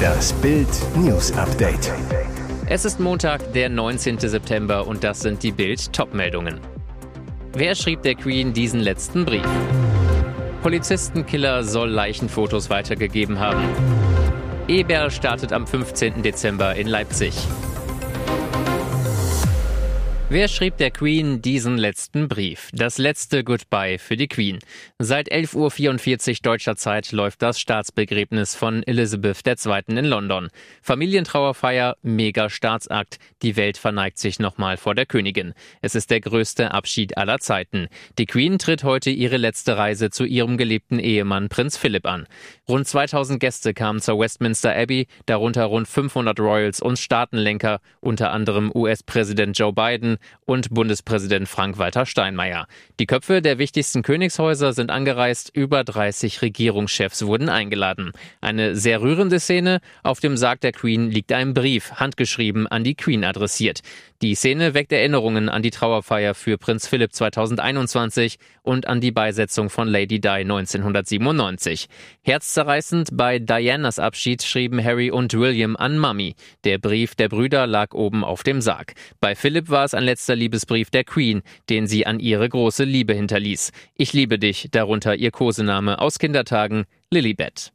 Das Bild News Update. Es ist Montag, der 19. September und das sind die Bild Topmeldungen. Wer schrieb der Queen diesen letzten Brief? Polizistenkiller soll Leichenfotos weitergegeben haben. Eberl startet am 15. Dezember in Leipzig. Wer schrieb der Queen diesen letzten Brief? Das letzte Goodbye für die Queen. Seit 11.44 Uhr deutscher Zeit läuft das Staatsbegräbnis von Elizabeth II. in London. Familientrauerfeier, Mega-Staatsakt. Die Welt verneigt sich nochmal vor der Königin. Es ist der größte Abschied aller Zeiten. Die Queen tritt heute ihre letzte Reise zu ihrem geliebten Ehemann Prinz Philipp an. Rund 2000 Gäste kamen zur Westminster Abbey, darunter rund 500 Royals und Staatenlenker, unter anderem US-Präsident Joe Biden, und Bundespräsident Frank-Walter Steinmeier. Die Köpfe der wichtigsten Königshäuser sind angereist, über 30 Regierungschefs wurden eingeladen. Eine sehr rührende Szene, auf dem Sarg der Queen liegt ein Brief, handgeschrieben an die Queen adressiert. Die Szene weckt Erinnerungen an die Trauerfeier für Prinz Philipp 2021 und an die Beisetzung von Lady Di 1997. Herzzerreißend bei Dianas Abschied schrieben Harry und William an Mummy. Der Brief der Brüder lag oben auf dem Sarg. Bei Philipp war es ein letzter Liebesbrief der Queen, den sie an ihre große Liebe hinterließ. Ich liebe dich, darunter ihr Kosename aus Kindertagen, Lilibet.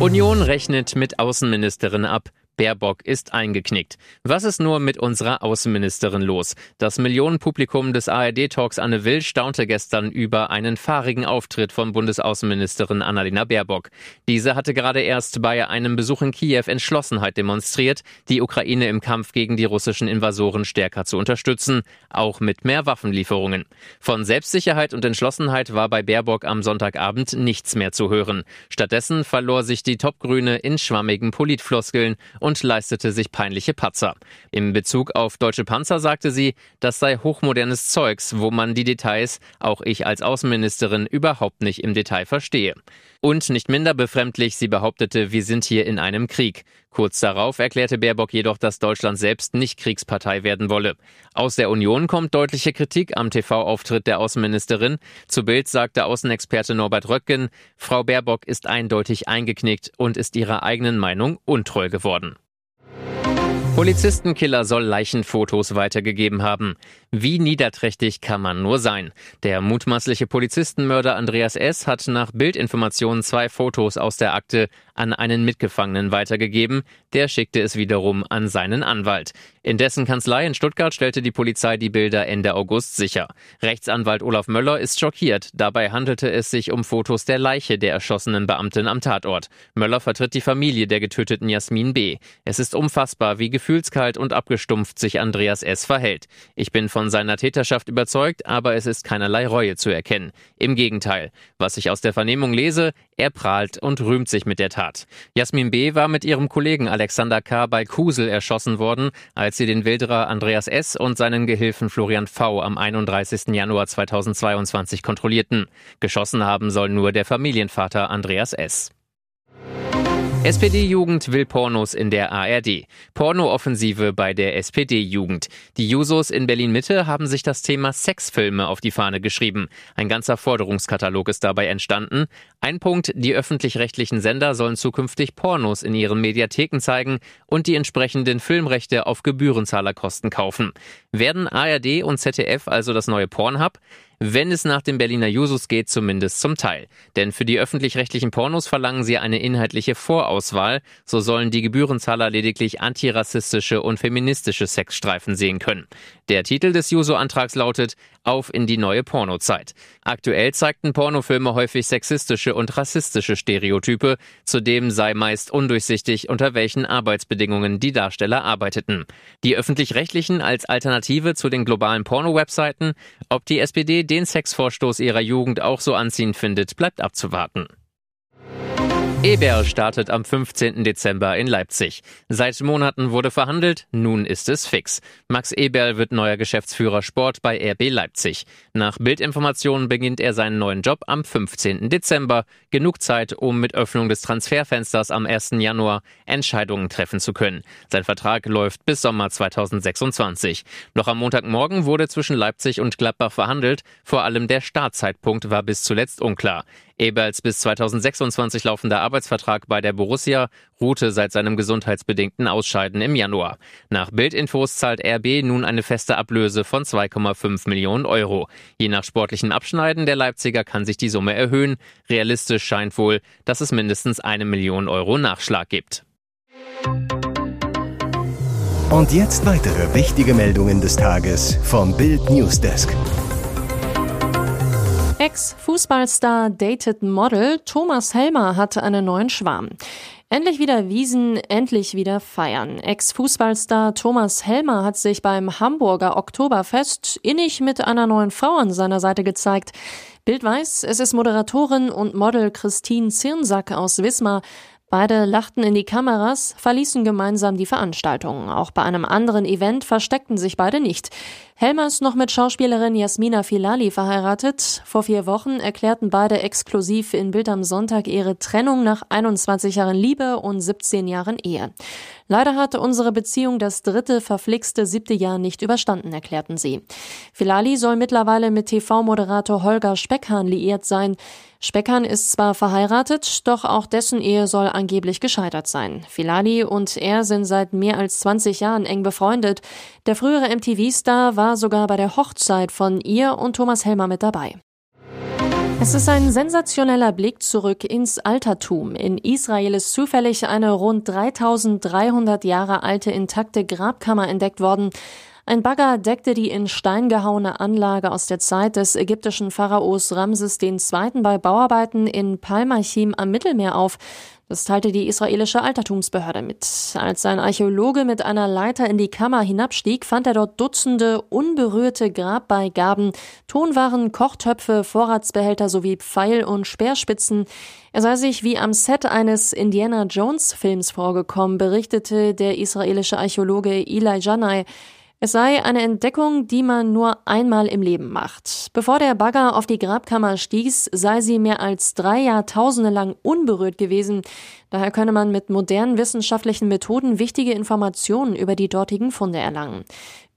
Union rechnet mit Außenministerin ab. Baerbock ist eingeknickt. Was ist nur mit unserer Außenministerin los? Das Millionenpublikum des ARD-Talks Anne Will staunte gestern über einen fahrigen Auftritt von Bundesaußenministerin Annalena Baerbock. Diese hatte gerade erst bei einem Besuch in Kiew Entschlossenheit demonstriert, die Ukraine im Kampf gegen die russischen Invasoren stärker zu unterstützen, auch mit mehr Waffenlieferungen. Von Selbstsicherheit und Entschlossenheit war bei Baerbock am Sonntagabend nichts mehr zu hören. Stattdessen verlor sich die Topgrüne in schwammigen Politfloskeln und leistete sich peinliche Patzer. Im Bezug auf deutsche Panzer sagte sie, das sei hochmodernes Zeugs, wo man die Details, auch ich als Außenministerin, überhaupt nicht im Detail verstehe. Und nicht minder befremdlich, sie behauptete, wir sind hier in einem Krieg. Kurz darauf erklärte Baerbock jedoch, dass Deutschland selbst nicht Kriegspartei werden wolle. Aus der Union kommt deutliche Kritik am TV-Auftritt der Außenministerin. Zu Bild sagte Außenexperte Norbert Röttgen, Frau Baerbock ist eindeutig eingeknickt und ist ihrer eigenen Meinung untreu geworden. Polizistenkiller soll Leichenfotos weitergegeben haben. Wie niederträchtig kann man nur sein? Der mutmaßliche Polizistenmörder Andreas S. hat nach Bildinformationen zwei Fotos aus der Akte an einen Mitgefangenen weitergegeben. Der schickte es wiederum an seinen Anwalt. In dessen Kanzlei in Stuttgart stellte die Polizei die Bilder Ende August sicher. Rechtsanwalt Olaf Möller ist schockiert. Dabei handelte es sich um Fotos der Leiche der erschossenen Beamtin am Tatort. Möller vertritt die Familie der getöteten Jasmin B. Es ist unfassbar, wie gefühlskalt und abgestumpft sich Andreas S. verhält. Ich bin von seiner Täterschaft überzeugt, aber es ist keinerlei Reue zu erkennen. Im Gegenteil. Was ich aus der Vernehmung lese, er prahlt und rühmt sich mit der Tat. Jasmin B. war mit ihrem Kollegen Alexander K. bei Kusel erschossen worden, als sie den Wilderer Andreas S. und seinen Gehilfen Florian V. am 31. Januar 2022 kontrollierten. Geschossen haben soll nur der Familienvater Andreas S. SPD-Jugend will Pornos in der ARD. Pornooffensive bei der SPD-Jugend. Die Jusos in Berlin-Mitte haben sich das Thema Sexfilme auf die Fahne geschrieben. Ein ganzer Forderungskatalog ist dabei entstanden. Ein Punkt, die öffentlich-rechtlichen Sender sollen zukünftig Pornos in ihren Mediatheken zeigen und die entsprechenden Filmrechte auf Gebührenzahlerkosten kaufen. Werden ARD und ZDF also das neue Pornhub? Wenn es nach den Berliner Jusos geht, zumindest zum Teil. Denn für die öffentlich-rechtlichen Pornos verlangen sie eine inhaltliche Vorauswahl, so sollen die Gebührenzahler lediglich antirassistische und feministische Sexstreifen sehen können. Der Titel des Juso-Antrags lautet Auf in die neue Pornozeit. Aktuell zeigten Pornofilme häufig sexistische und rassistische Stereotype, zudem sei meist undurchsichtig, unter welchen Arbeitsbedingungen die Darsteller arbeiteten. Die öffentlich-rechtlichen als Alternative zu den globalen Porno-Webseiten, ob die SPD den Sexvorstoß ihrer Jugend auch so anziehend findet, bleibt abzuwarten. Eberl startet am 15. Dezember in Leipzig. Seit Monaten wurde verhandelt, nun ist es fix. Max Eberl wird neuer Geschäftsführer Sport bei RB Leipzig. Nach Bildinformationen beginnt er seinen neuen Job am 15. Dezember. Genug Zeit, um mit Öffnung des Transferfensters am 1. Januar Entscheidungen treffen zu können. Sein Vertrag läuft bis Sommer 2026. Noch am Montagmorgen wurde zwischen Leipzig und Gladbach verhandelt. Vor allem der Startzeitpunkt war bis zuletzt unklar. Eberls bis 2026 laufender Arbeitsvertrag bei der Borussia ruhte seit seinem gesundheitsbedingten Ausscheiden im Januar. Nach Bildinfos zahlt RB nun eine feste Ablöse von 2,5 Millionen Euro. Je nach sportlichem Abschneiden der Leipziger kann sich die Summe erhöhen. Realistisch scheint wohl, dass es mindestens eine Million Euro Nachschlag gibt. Und jetzt weitere wichtige Meldungen des Tages vom Bild Newsdesk. Ex-Fußballstar dated Model Thomas Helmer hatte einen neuen Schwarm. Endlich wieder Wiesen, endlich wieder feiern. Ex-Fußballstar Thomas Helmer hat sich beim Hamburger Oktoberfest innig mit einer neuen Frau an seiner Seite gezeigt. Bild weiß, es ist Moderatorin und Model Christine Zirnsack aus Wismar. Beide lachten in die Kameras, verließen gemeinsam die Veranstaltung. Auch bei einem anderen Event versteckten sich beide nicht. Helmer ist noch mit Schauspielerin Jasmina Filali verheiratet. Vor vier Wochen erklärten beide exklusiv in Bild am Sonntag ihre Trennung nach 21 Jahren Liebe und 17 Jahren Ehe. Leider hatte unsere Beziehung das dritte verflixte siebte Jahr nicht überstanden, erklärten sie. Filali soll mittlerweile mit TV-Moderator Holger Speckhahn liiert sein. Speckhahn ist zwar verheiratet, doch auch dessen Ehe soll angeblich gescheitert sein. Filali und er sind seit mehr als 20 Jahren eng befreundet. Der frühere MTV-Star war sogar bei der Hochzeit von ihr und Thomas Helmer mit dabei. Es ist ein sensationeller Blick zurück ins Altertum. In Israel ist zufällig eine rund 3300 Jahre alte intakte Grabkammer entdeckt worden. Ein Bagger deckte die in Stein gehauene Anlage aus der Zeit des ägyptischen Pharaos Ramses II. bei Bauarbeiten in Palmachim am Mittelmeer auf. Das teilte die israelische Altertumsbehörde mit. Als ein Archäologe mit einer Leiter in die Kammer hinabstieg, fand er dort Dutzende unberührte Grabbeigaben, Tonwaren, Kochtöpfe, Vorratsbehälter sowie Pfeil- und Speerspitzen. Er sei sich wie am Set eines Indiana Jones Films vorgekommen, berichtete der israelische Archäologe Eli Janai. Es sei eine Entdeckung, die man nur einmal im Leben macht. Bevor der Bagger auf die Grabkammer stieß, sei sie mehr als drei Jahrtausende lang unberührt gewesen. Daher könne man mit modernen wissenschaftlichen Methoden wichtige Informationen über die dortigen Funde erlangen.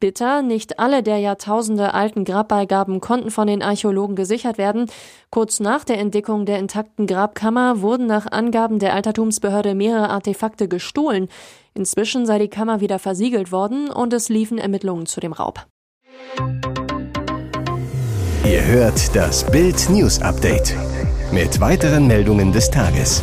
Bitter, nicht alle der Jahrtausende alten Grabbeigaben konnten von den Archäologen gesichert werden. Kurz nach der Entdeckung der intakten Grabkammer wurden nach Angaben der Altertumsbehörde mehrere Artefakte gestohlen. Inzwischen sei die Kammer wieder versiegelt worden und es liefen Ermittlungen zu dem Raub. Ihr hört das Bild News Update mit weiteren Meldungen des Tages.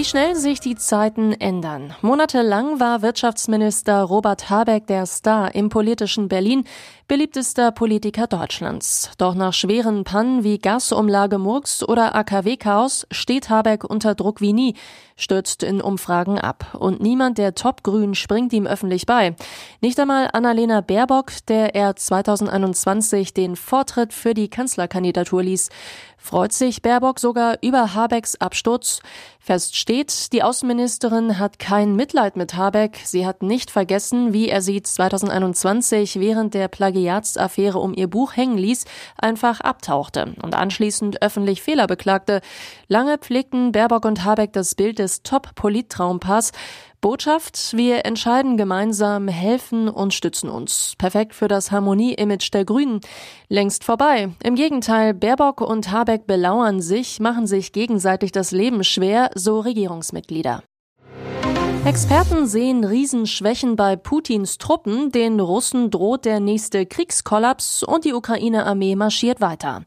Wie schnell sich die Zeiten ändern. Monatelang war Wirtschaftsminister Robert Habeck der Star im politischen Berlin, beliebtester Politiker Deutschlands. Doch nach schweren Pannen wie Gasumlage Murks oder AKW-Chaos steht Habeck unter Druck wie nie, stürzt in Umfragen ab. Und niemand der Top-Grün springt ihm öffentlich bei. Nicht einmal Annalena Baerbock, der er 2021 den Vortritt für die Kanzlerkandidatur ließ. Freut sich Baerbock sogar über Habecks Absturz? Fest steht, die Außenministerin hat kein Mitleid mit Habeck. Sie hat nicht vergessen, wie er sie 2021 während der Plagiatsaffäre um ihr Buch hängen ließ, einfach abtauchte und anschließend öffentlich Fehler beklagte. Lange pflegten Baerbock und Habeck das Bild des Top-Polittraumpaars. Botschaft, wir entscheiden gemeinsam, helfen und stützen uns. Perfekt für das Harmonie-Image der Grünen. Längst vorbei. Im Gegenteil, Baerbock und Habeck belauern sich, machen sich gegenseitig das Leben schwer, so Regierungsmitglieder. Experten sehen Riesenschwächen bei Putins Truppen, den Russen droht der nächste Kriegskollaps und die Ukraine-Armee marschiert weiter.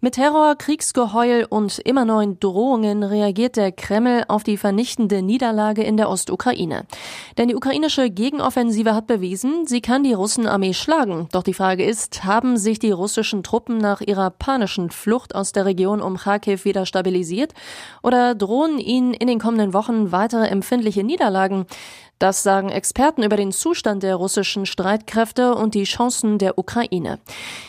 Mit Terror, Kriegsgeheul und immer neuen Drohungen reagiert der Kreml auf die vernichtende Niederlage in der Ostukraine. Denn die ukrainische Gegenoffensive hat bewiesen, sie kann die Russenarmee schlagen. Doch die Frage ist, haben sich die russischen Truppen nach ihrer panischen Flucht aus der Region um Kharkiv wieder stabilisiert? Oder drohen ihnen in den kommenden Wochen weitere empfindliche Niederlagen? Das sagen Experten über den Zustand der russischen Streitkräfte und die Chancen der Ukraine.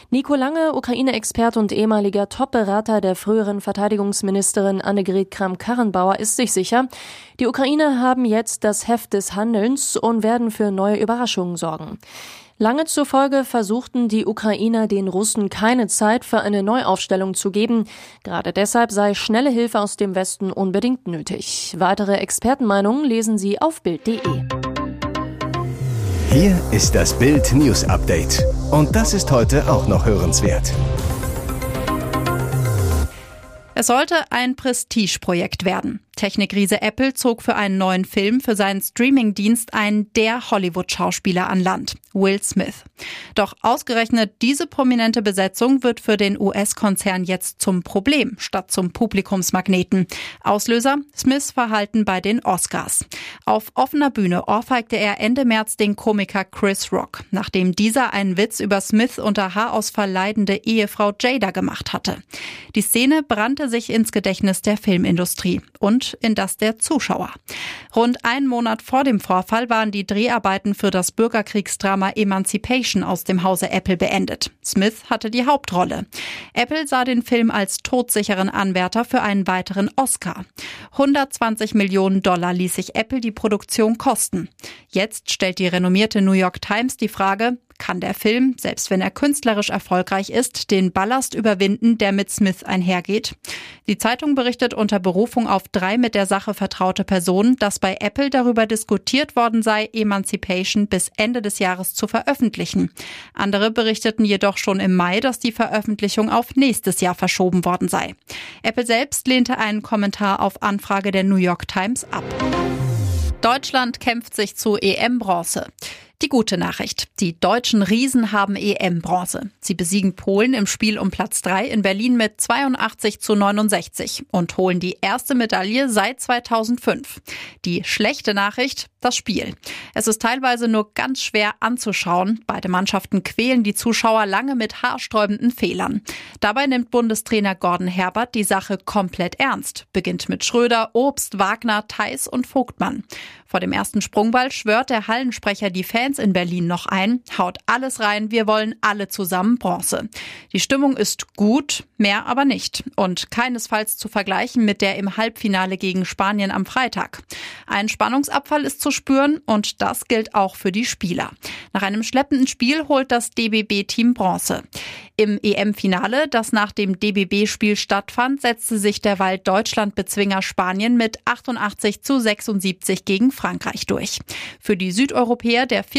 Nico Lange, Ukraine-Experte und ehemaliger Top-Berater der früheren Verteidigungsministerin Annegret Kramp-Karrenbauer, ist sich sicher, die Ukraine haben jetzt das Heft des Handelns und werden für neue Überraschungen sorgen. Lange zufolge versuchten die Ukrainer den Russen keine Zeit für eine Neuaufstellung zu geben. Gerade deshalb sei schnelle Hilfe aus dem Westen unbedingt nötig. Weitere Expertenmeinungen lesen Sie auf Bild.de. Hier ist das Bild News Update. Und das ist heute auch noch hörenswert. Es sollte ein Prestigeprojekt werden. Technikriese Apple zog für einen neuen Film für seinen Streamingdienst einen der Hollywood-Schauspieler an Land, Will Smith. Doch ausgerechnet diese prominente Besetzung wird für den US-Konzern jetzt zum Problem statt zum Publikumsmagneten. Auslöser Smiths Verhalten bei den Oscars. Auf offener Bühne ohrfeigte er Ende März den Komiker Chris Rock, nachdem dieser einen Witz über Smith unter Haarausfall leidende Ehefrau Jada gemacht hatte. Die Szene brannte sich ins Gedächtnis der Filmindustrie und in das der Zuschauer. Rund einen Monat vor dem Vorfall waren die Dreharbeiten für das Bürgerkriegsdrama Emancipation aus dem Hause Apple beendet. Smith hatte die Hauptrolle. Apple sah den Film als todsicheren Anwärter für einen weiteren Oscar. 120 Millionen Dollar ließ sich Apple die Produktion kosten. Jetzt stellt die renommierte New York Times die Frage, kann der Film, selbst wenn er künstlerisch erfolgreich ist, den Ballast überwinden, der mit Smith einhergeht? Die Zeitung berichtet unter Berufung auf drei mit der Sache vertraute Personen, dass bei Apple darüber diskutiert worden sei, Emancipation bis Ende des Jahres zu veröffentlichen. Andere berichteten jedoch schon im Mai, dass die Veröffentlichung auf nächstes Jahr verschoben worden sei. Apple selbst lehnte einen Kommentar auf Anfrage der New York Times ab. Deutschland kämpft sich zu EM-Bronze. Die gute Nachricht. Die deutschen Riesen haben EM-Bronze. Sie besiegen Polen im Spiel um Platz 3 in Berlin mit 82 zu 69 und holen die erste Medaille seit 2005. Die schlechte Nachricht, das Spiel. Es ist teilweise nur ganz schwer anzuschauen. Beide Mannschaften quälen die Zuschauer lange mit haarsträubenden Fehlern. Dabei nimmt Bundestrainer Gordon Herbert die Sache komplett ernst. Beginnt mit Schröder, Obst, Wagner, Theis und Vogtmann. Vor dem ersten Sprungball schwört der Hallensprecher die Fans in Berlin noch ein, haut alles rein, wir wollen alle zusammen Bronze. Die Stimmung ist gut, mehr aber nicht und keinesfalls zu vergleichen mit der im Halbfinale gegen Spanien am Freitag. Ein Spannungsabfall ist zu spüren und das gilt auch für die Spieler. Nach einem schleppenden Spiel holt das DBB-Team Bronze. Im EM-Finale, das nach dem DBB-Spiel stattfand, setzte sich derweil Deutschland-Bezwinger Spanien mit 88 zu 76 gegen Frankreich durch. Für die Südeuropäer der vierte